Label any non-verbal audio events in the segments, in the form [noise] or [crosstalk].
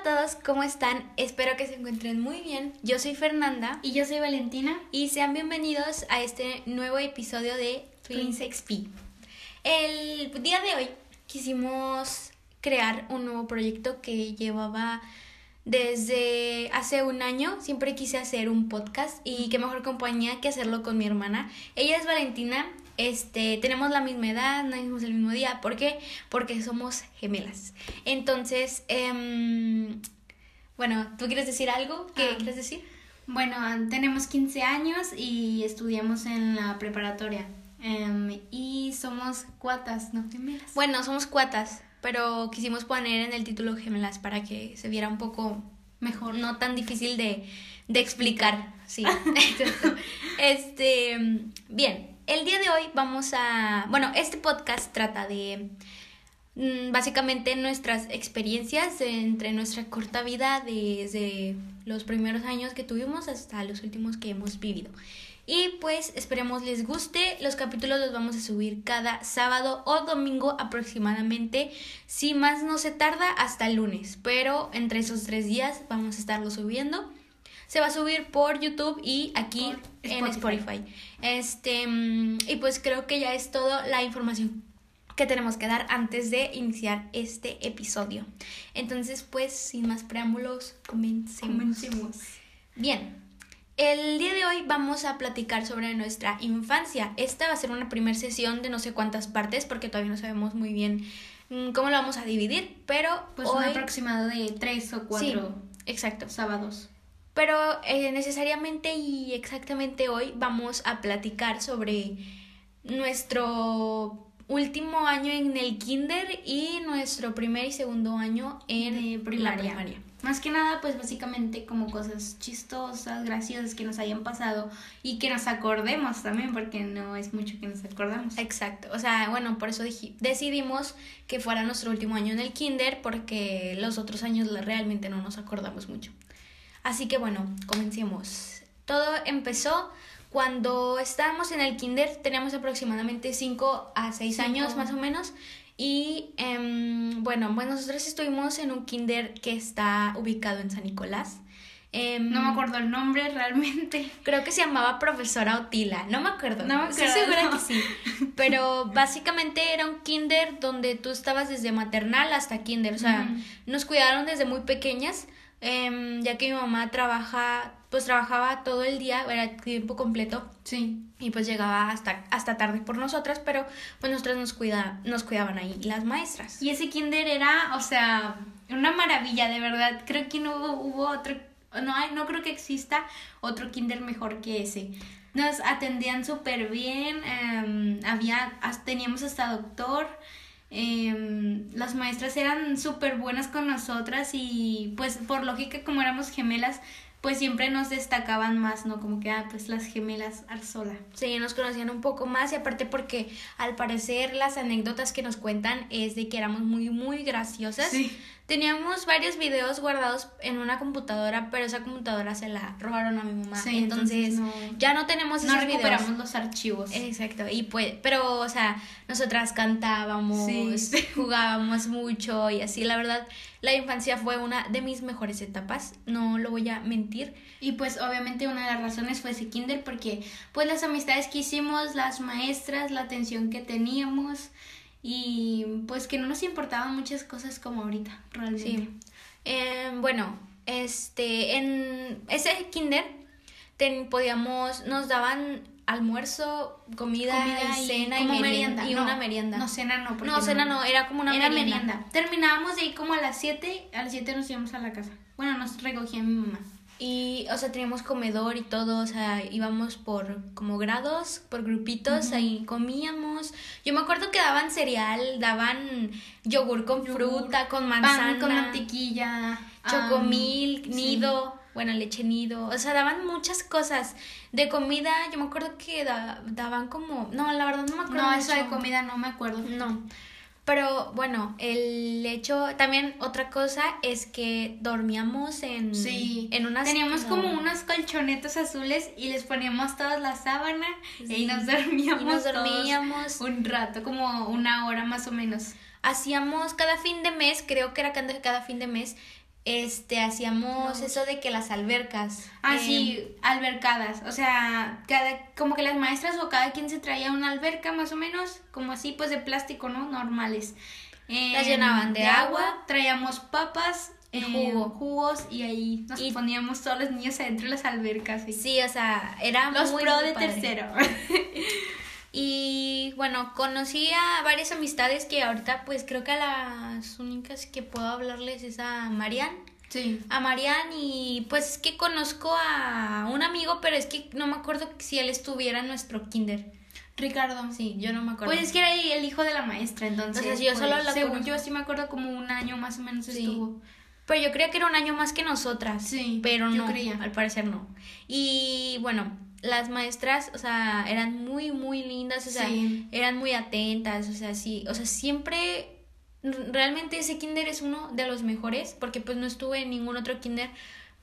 a todos, ¿cómo están? Espero que se encuentren muy bien. Yo soy Fernanda Y yo soy Valentina. y sean bienvenidos a este nuevo episodio de Twins XP. El día de hoy quisimos crear un nuevo proyecto que llevaba desde hace un año. Siempre quise hacer un podcast y qué mejor compañía que hacerlo con mi hermana. Ella es Valentina. Este, tenemos la misma edad, nacimos el mismo día. ¿Por qué? Porque somos gemelas. Entonces, em, bueno, ¿tú quieres decir algo? ¿Qué Ah. quieres decir? Bueno, tenemos 15 años y estudiamos en la preparatoria. Em, y somos cuatas, ¿no? Gemelas. Bueno, somos cuatas, pero quisimos poner en el título gemelas para que se viera un poco mejor, no tan difícil de, de explicar. Sí. [laughs] [laughs] Este, bien, el día de hoy vamos a, bueno, este podcast trata de mm, básicamente nuestras experiencias entre nuestra corta vida desde los primeros años que tuvimos hasta los últimos que hemos vivido. Y pues esperemos les guste. Los capítulos los vamos a subir cada sábado o domingo aproximadamente. Si más no se tarda, hasta el lunes. Pero entre esos tres días vamos a estarlo subiendo. Se va a subir por YouTube y aquí Por en Spotify. Spotify. Este, mm, y pues creo que ya es toda la información que tenemos que dar antes de iniciar este episodio. Entonces, pues, sin más preámbulos, comencemos. Comencemos. Bien, el día de hoy vamos a platicar sobre nuestra infancia. Esta va a ser una primera sesión de no sé cuántas partes porque todavía no sabemos muy bien mm, cómo lo vamos a dividir, pero Pues hoy... un aproximado de 3 o 4 Exacto. sábados. Pero eh, necesariamente y exactamente hoy vamos a platicar sobre nuestro último año en el kinder y nuestro primer y segundo año en De la primaria. primaria. Más que nada, pues básicamente como cosas chistosas, graciosas que nos hayan pasado y que nos acordemos también, porque no es mucho que nos acordamos. Exacto, o sea, bueno, por eso decidimos que fuera nuestro último año en el kinder porque los otros años realmente no nos acordamos mucho. Así que bueno, comencemos. Todo empezó cuando estábamos en el kinder, teníamos aproximadamente 5 a 6 Cinco. años más o menos. Y em, bueno, pues nosotros estuvimos en un kinder que está ubicado en San Nicolás. Em, No me acuerdo el nombre realmente. [laughs] Creo que se llamaba profesora Otila, no me acuerdo. No me Estoy acuerdo, segura no. que sí. Pero [laughs] básicamente era un kinder donde tú estabas desde maternal hasta kinder. O sea, nos cuidaron desde muy pequeñas, em, ya que mi mamá trabaja, pues trabajaba todo el día, era tiempo completo. Sí. Y pues llegaba hasta, hasta tarde por nosotras, pero pues nosotras nos, cuida, nos cuidaban ahí las maestras. Y ese kinder era, o sea, una maravilla, de verdad. Creo que no hubo, hubo otro, no hay, no creo que exista otro kinder mejor que ese. Nos atendían súper bien, em, había, teníamos hasta doctor, em, las maestras eran súper buenas con nosotras y pues por lógica como éramos gemelas, pues siempre nos destacaban más, ¿no? Como que, ah, pues las gemelas Arzola. Sí, nos conocían un poco más y aparte porque al parecer las anécdotas que nos cuentan es de que éramos muy, muy graciosas. Sí. Teníamos varios videos guardados en una computadora, pero esa computadora se la robaron a mi mamá. Sí, entonces, entonces no- ya no tenemos No esos recuperamos videos. los archivos. Exacto, y pues, pero, o sea, nosotras cantábamos, Sí. [laughs] jugábamos mucho y así, la verdad, la infancia fue una de mis mejores etapas, no lo voy a mentir. Y pues obviamente una de las razones fue ese kinder porque pues las amistades que hicimos, las maestras, la atención que teníamos y pues que no nos importaban muchas cosas como ahorita, realmente. Sí. Eh, bueno, este, en ese kinder ten- podíamos, nos daban almuerzo, comida, Comida y cena y, merienda, y no, una merienda. No, cena no. porque No, cena no, era como una Era merienda. merienda. Terminábamos de ir como a las 7, a las 7 nos íbamos a la casa. Bueno, nos recogía mi mamá. Y, o sea, teníamos comedor y todo, o sea, íbamos por como grados, por grupitos, ahí comíamos. Yo me acuerdo que daban cereal, daban yogur con Yogur, fruta, con manzana, Pan con mantequilla, chocomilk, am, sí. nido, bueno, leche nido, o sea, daban muchas cosas. De comida, yo me acuerdo que da- daban como, no, la verdad no me acuerdo. No, eso de comida no me acuerdo. No. Pero bueno, el hecho, también otra cosa es que dormíamos en, Sí, en unas... Teníamos como no, unos colchonetos azules y les poníamos todas la sábana Sí. y nos dormíamos. Y nos todos dormíamos. un rato, como una hora más o menos. Hacíamos cada fin de mes, creo que era cada fin de mes, este, hacíamos eso de que las albercas. Ah, em, sí, albercadas. O sea, cada, como que las maestras o cada quien se traía una alberca más o menos, como así, pues de plástico, ¿no? Normales. Las Em, llenaban de agua. Traíamos papas, Y eh, jugo. jugos y ahí nos Y- poníamos todos los niños adentro de las albercas. Sí, o sea, era Los muy, pro muy de padre. tercero. [laughs] Y bueno, conocí a varias amistades que ahorita pues creo que a las únicas que puedo hablarles es a Marian. sí. A Marian y pues es que conozco a un amigo, pero es que no me acuerdo si él estuviera en nuestro kinder. Ricardo. Sí, yo no me acuerdo. Pues es que era el hijo de la maestra, entonces. Sea, yo solo pues, la Según conozco. yo sí me acuerdo como un año más o menos Sí. estuvo. Pero yo creía que era un año más que nosotras. Sí, pero yo no, creía. al parecer no. Y bueno, las maestras, o sea, eran muy, muy lindas, o sea, Sí. eran muy atentas, o sea, sí, o sea, siempre, realmente ese kinder es uno de los mejores, porque pues no estuve en ningún otro kinder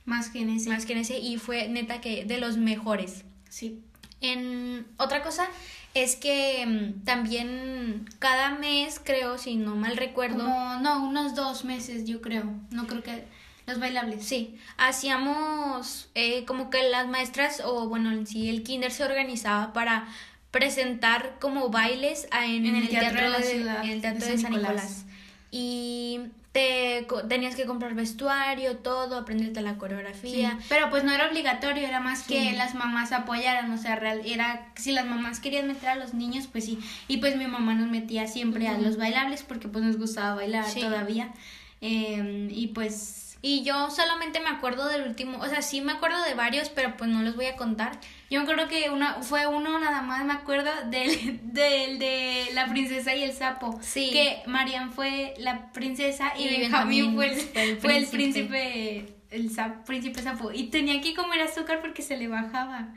Más que en ese. más que en ese y fue neta que de los mejores. Sí. En otra cosa es que mm, también cada mes, creo, si no mal recuerdo, Como, no, unos dos meses, yo creo. No creo que. Los bailables. Sí, hacíamos eh, como que las maestras o bueno, en sí el kinder se organizaba para presentar como bailes en, el, teatro, de la de, ciudad, en el teatro de de San Nicolás. Nicolás. Y te co- tenías que comprar vestuario, todo, aprenderte la Sí, coreografía. Pero pues no era obligatorio, era más Sí. que las mamás apoyaran, o sea, real, era si las mamás querían meter a los niños, pues sí. Y pues mi mamá nos metía siempre a los bailables porque pues nos gustaba bailar Sí. todavía. Eh, y pues Y yo solamente me acuerdo del último, o sea, sí me acuerdo de varios, pero pues no los voy a contar. yo me acuerdo que una, fue uno nada más, me acuerdo del, [laughs] del de la princesa y el sapo. Sí. Que Marian fue la princesa y, Y Benjamín Benjamín fue el, fue el fue el príncipe. príncipe, el sap- príncipe sapo. Y tenía que comer azúcar porque se le bajaba.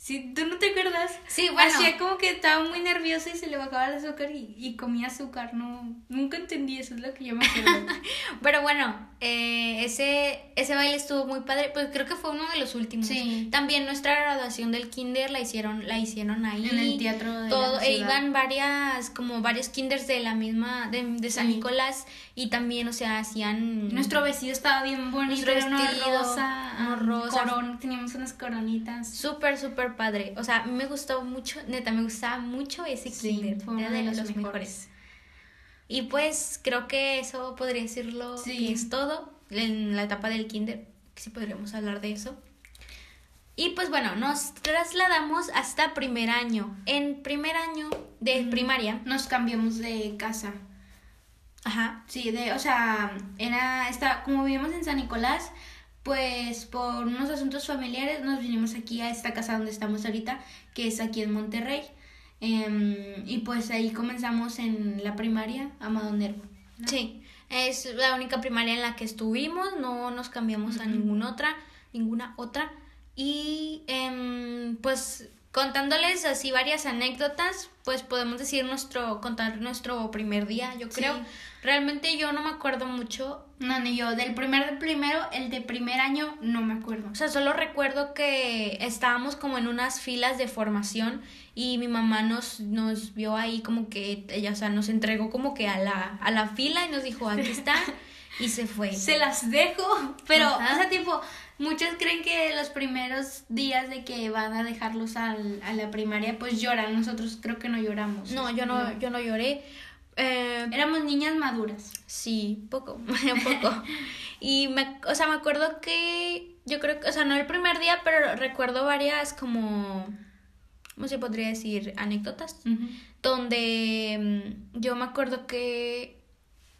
Sí, ¿Tú no te acuerdas? Sí, bueno. Hacía como que estaba muy nervioso y se le bajaba el azúcar y, y comía azúcar. No, nunca entendí eso, es lo que yo me acuerdo. [laughs] Pero bueno, eh, ese, ese baile estuvo muy padre, pues creo que fue uno de los últimos. Sí. También nuestra graduación del kinder la hicieron, la hicieron ahí. En el teatro de Todo, la e iban varias, como varios kinders de la misma, de, de San Sí. Nicolás, y también, o sea, hacían... Nuestro vestido estaba bien bonito, Nuestro era una vestido, rosa, rosa. teníamos unas coronitas. Súper, súper padre. O sea, me gustó mucho, neta, me gustaba mucho ese Sí, kinder. fue uno era de de los los, mejores. mejores. Y pues creo que eso podría decirlo Sí. que es todo en la etapa del kinder, que sí podríamos hablar de eso. Y pues bueno, nos trasladamos hasta primer año. En primer año de primaria, Nos cambiamos de casa. ajá, Sí, de, o sea, era, esta, como vivimos en San Nicolás, pues por unos asuntos familiares nos vinimos aquí a esta casa donde estamos ahorita, que es aquí en Monterrey. Em, y pues ahí comenzamos en la primaria, Amado Nervo. ¿no? sí, es la única primaria en la que estuvimos, no nos cambiamos a ninguna otra, ninguna otra. Y em, pues contándoles así varias anécdotas, pues podemos decir nuestro, contar nuestro primer día, yo creo. Sí. Realmente yo no me acuerdo mucho, No, ni yo. Del primer primero, el de primer año, no me acuerdo. o sea, solo recuerdo que estábamos como en unas filas de formación y mi mamá nos, nos vio ahí como que, ella, o sea, nos entregó como que a la, a la fila y nos dijo, aquí está, [laughs] y se fue. Se las dejo, [laughs] pero, Ajá. o sea, tipo, muchos creen que los primeros días de que van a dejarlos al, a la primaria, pues lloran. Nosotros creo que no lloramos. No, yo no, yo no lloré. Eh, Éramos niñas maduras. Sí, poco, [laughs] un poco. Y me, o sea, me acuerdo que yo creo que, o sea, no el primer día, pero recuerdo varias como, ¿cómo se podría decir? Anécdotas, donde mm, yo me acuerdo que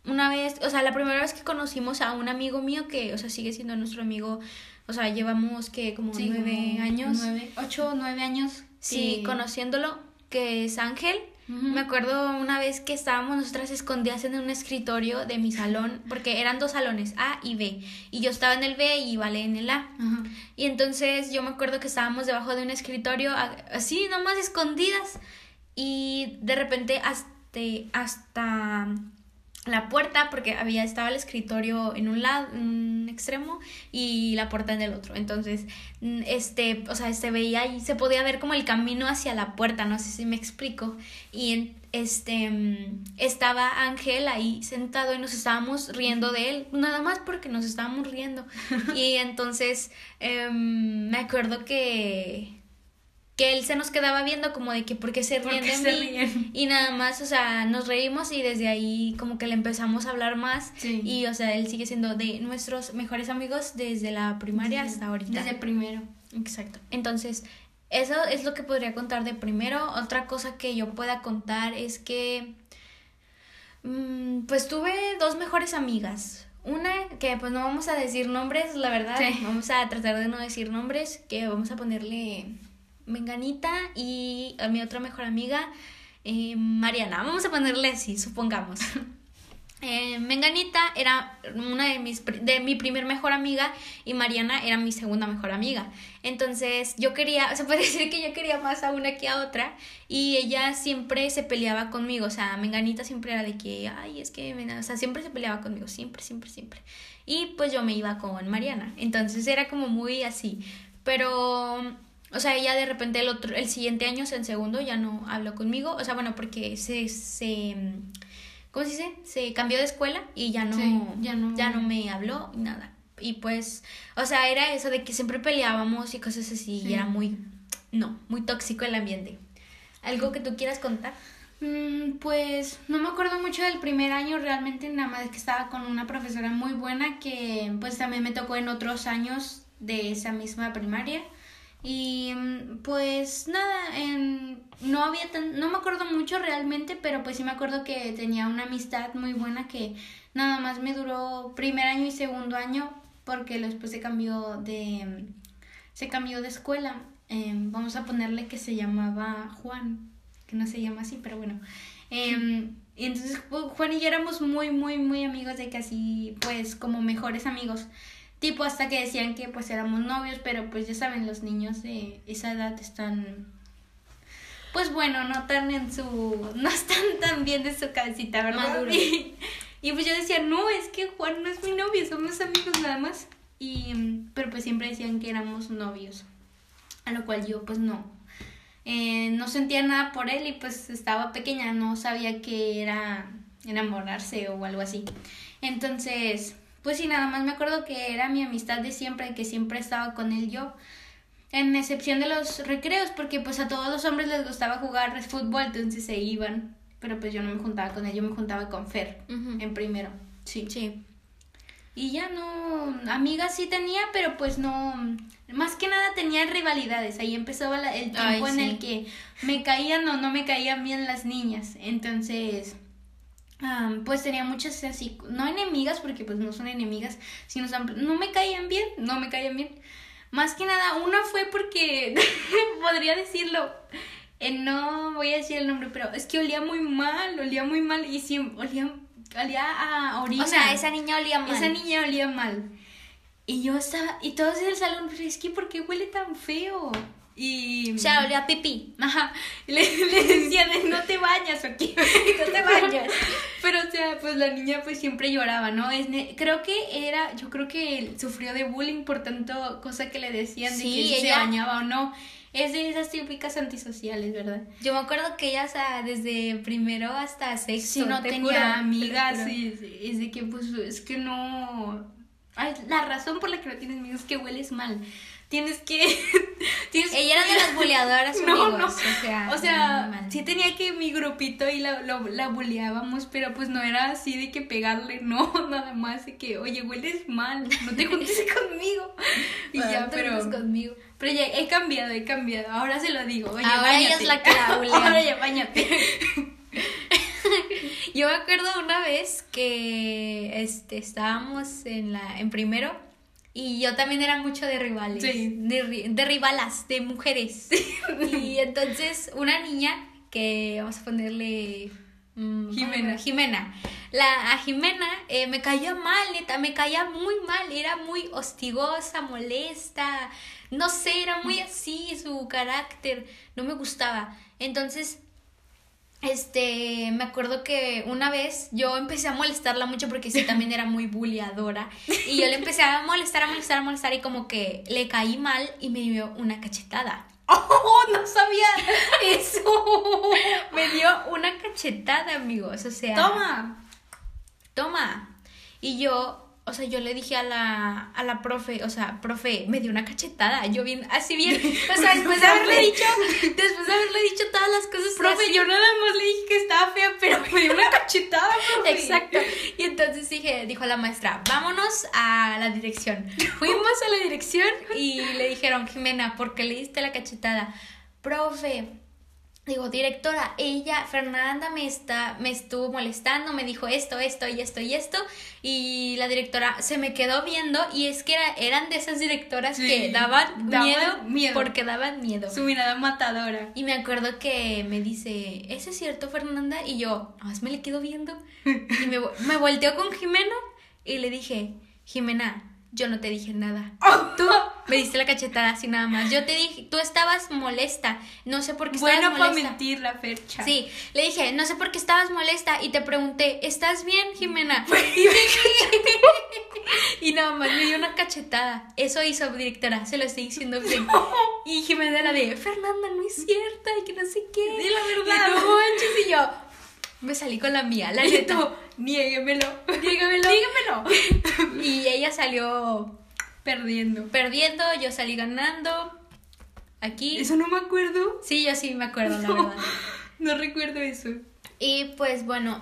una vez, o sea, la primera vez que conocimos a un amigo mío que, o sea, sigue siendo nuestro amigo, o sea, llevamos que como Sí, nueve como años. Nueve, ocho nueve años. Sí, conociéndolo, que es Ángel. Me acuerdo una vez que estábamos nosotras escondidas en un escritorio de mi salón, porque eran dos salones, A y B, y yo estaba en el B y Vale en el A. Y entonces yo me acuerdo que estábamos debajo de un escritorio, así nomás escondidas, y de repente hasta, hasta la puerta porque había estaba el escritorio en un lado un extremo y la puerta en el otro. Entonces mm, este o sea se veía y se podía ver como el camino hacia la puerta no sé si me explico. Y este mm, estaba Ángel ahí sentado y nos estábamos riendo de él nada más porque nos estábamos riendo. [laughs] Y entonces em, me acuerdo que que él se nos quedaba viendo como de que por qué se ríen de mí y nada más, o sea, nos reímos y desde ahí como que le empezamos a hablar más y o sea, él sigue siendo de nuestros mejores amigos desde la primaria hasta ahorita. Desde primero. Exacto. Entonces, eso es lo que podría contar de primero. Otra cosa que yo pueda contar es que mm, pues tuve dos mejores amigas. Una que pues no vamos a decir nombres, la verdad, vamos a tratar de no decir nombres, que vamos a ponerle Menganita y a mi otra mejor amiga, eh, Mariana. Vamos a ponerle así, supongamos. [laughs] Eh, Menganita era una de mis de mi primer mejor amiga y Mariana era mi segunda mejor amiga. Entonces yo quería, se [laughs] puede decir que yo quería más a una que a otra y ella siempre se peleaba conmigo, o sea, Menganita siempre era de que, ay, es que, o sea, siempre se peleaba conmigo, siempre, siempre, siempre. Y pues yo me iba con Mariana. Entonces era como muy así, pero o sea, ella de repente el otro, el siguiente año, en segundo, ya no habló conmigo. O sea, bueno, porque se, se ¿cómo se dice? Se cambió de escuela y ya no, ya no, ya no me habló y nada. Y pues, o sea, era eso de que siempre peleábamos y cosas así, y era muy, no, muy tóxico el ambiente. ¿Algo que tú quieras contar? Mm, pues no me acuerdo mucho del primer año, realmente nada más que estaba con una profesora muy buena que pues también me tocó en otros años de esa misma primaria. Y mm, pues nada, en, no había tan, no me acuerdo mucho realmente, pero pues sí me acuerdo que tenía una amistad muy buena que nada más me duró primer año y segundo año porque después se cambió de se cambió de escuela. Em, vamos a ponerle que se llamaba Juan, que no se llama así, pero bueno. Em, y entonces Juan y yo éramos muy, muy, muy amigos de casi, pues, como mejores amigos. Tipo hasta que decían que pues éramos novios, pero pues ya saben, los niños de esa edad están pues bueno, no tan en su [laughs] no están tan bien de su cabecita, ¿verdad? Y, y, pues yo decía, "No, es que Juan no es mi novio, somos amigos nada más." Y pero pues siempre decían que éramos novios. A lo cual yo pues no. Eh, no sentía nada por él y pues estaba pequeña, no sabía que era enamorarse o algo así. Entonces, pues sí, nada más me acuerdo que era mi amistad de siempre, que siempre estaba con él yo. En excepción de los recreos, porque pues a todos los hombres les gustaba jugar fútbol, entonces se iban. Pero pues yo no me juntaba con él, yo me juntaba con Fer en primero. Sí. Sí. Y ya no, amigas sí tenía, pero pues no, más que nada tenía rivalidades. Ahí empezaba el tiempo en el que me caían o no me caían bien las niñas. Entonces, pues tenía muchas así, no enemigas, porque pues no son enemigas, sino no me caían bien, no me caían bien. Más que nada, una fue porque, [laughs] podría decirlo, eh, no voy a decir el nombre, pero es que olía muy mal, olía muy mal y sí, olía, olía a orina. O sea, esa niña olía mal. Esa niña olía mal. Y yo estaba, y todos en el salón, pero es que, ¿por qué huele tan feo? Y... O sea, olía a pipí. Ajá. Le, [laughs] le decían, no te bañas aquí. [laughs] no te bañas. Pero, o sea, pues la niña pues siempre lloraba, ¿no? Es creo que era, yo creo que él sufrió de bullying por tanto cosa que le decían de que si se bañaba o no. Es de esas típicas antisociales, ¿verdad? Yo me acuerdo que ella, o sea, desde primero hasta sexto. Si no tenía amigas, sí, es de que, pues, es que no... Ay, la razón por la que no tienes amigos es que hueles mal tienes que... [laughs] tienes Ella era de las buleadoras, [laughs] no, amigos, no. O sea, o sea sí tenía que mi grupito y la, la buleábamos, pero pues no era así de que pegarle, [laughs] no, nada más de que, oye, hueles mal, no te juntes conmigo. Y ya, pero... conmigo. Pero ya he cambiado, he cambiado. Ahora se lo digo. Oye, Ahora ella es la que la bulea. Ahora ya, bañate. Yo me acuerdo una vez que este, estábamos en, la, en primero y yo también era mucho de rivales. De, de rivalas, de mujeres. [laughs] y entonces una niña que vamos a ponerle... Mm, Jimena. Jimena. La, a Jimena eh, me caía mal, neta, me caía muy mal. Era muy hostigosa, molesta. No sé, era muy así su carácter. No me gustaba. Entonces este, me acuerdo que una vez yo empecé a molestarla mucho porque sí también era muy bulliadora. Y yo le empecé a molestar, a molestar, a molestar y como que le caí mal y me dio una cachetada. [laughs] ¡Oh! No sabía eso. me dio una cachetada, amigos. O sea. Toma. Toma. Y yo o sea, yo le dije a la, a la profe, o sea, profe, me dio una cachetada, yo bien, así bien, [laughs] o sea, después de haberle dicho, después de haberle dicho todas las cosas. Profe, yo nada más le dije que estaba fea, pero me dio una cachetada, profe. Exacto. Y entonces dije, dijo la maestra, vámonos a la dirección. [laughs] Fuimos a la dirección y le dijeron, Jimena, ¿por qué le diste la cachetada? Profe, digo, directora, ella, Fernanda, me, está, me estuvo molestando, me dijo esto, esto y esto y esto, y la directora se me quedó viendo y es que era, eran de esas directoras que daban, miedo, miedo, porque daban miedo. Su mirada matadora. Y me acuerdo que me dice, ¿eso es cierto, Fernanda? Y yo, más me le quedo viendo. y me, me volteó con Jimena y le dije, Jimena, yo no te dije nada. [laughs] Tú me diste la cachetada así nada más. Yo te dije, tú estabas molesta. No sé por qué estabas molesta. Bueno, para mentir la fecha. Sí, le dije, no sé por qué estabas molesta y te pregunté, ¿estás bien, Jimena? [laughs] [laughs] y, nada más me dio una cachetada. Eso hizo directora, se lo estoy diciendo [laughs] bien. Y Jimena la de, Fernanda, no es cierta y que no sé qué. Di la verdad. Y no manches y yo me salí con la mía, la neta. Niéguemelo. Niéguemelo. Dígamelo. y ella salió perdiendo. Perdiendo, yo salí ganando. Aquí. ¿Eso no me acuerdo? Sí, yo sí me acuerdo, la [laughs] verdad. No recuerdo eso. Y pues bueno,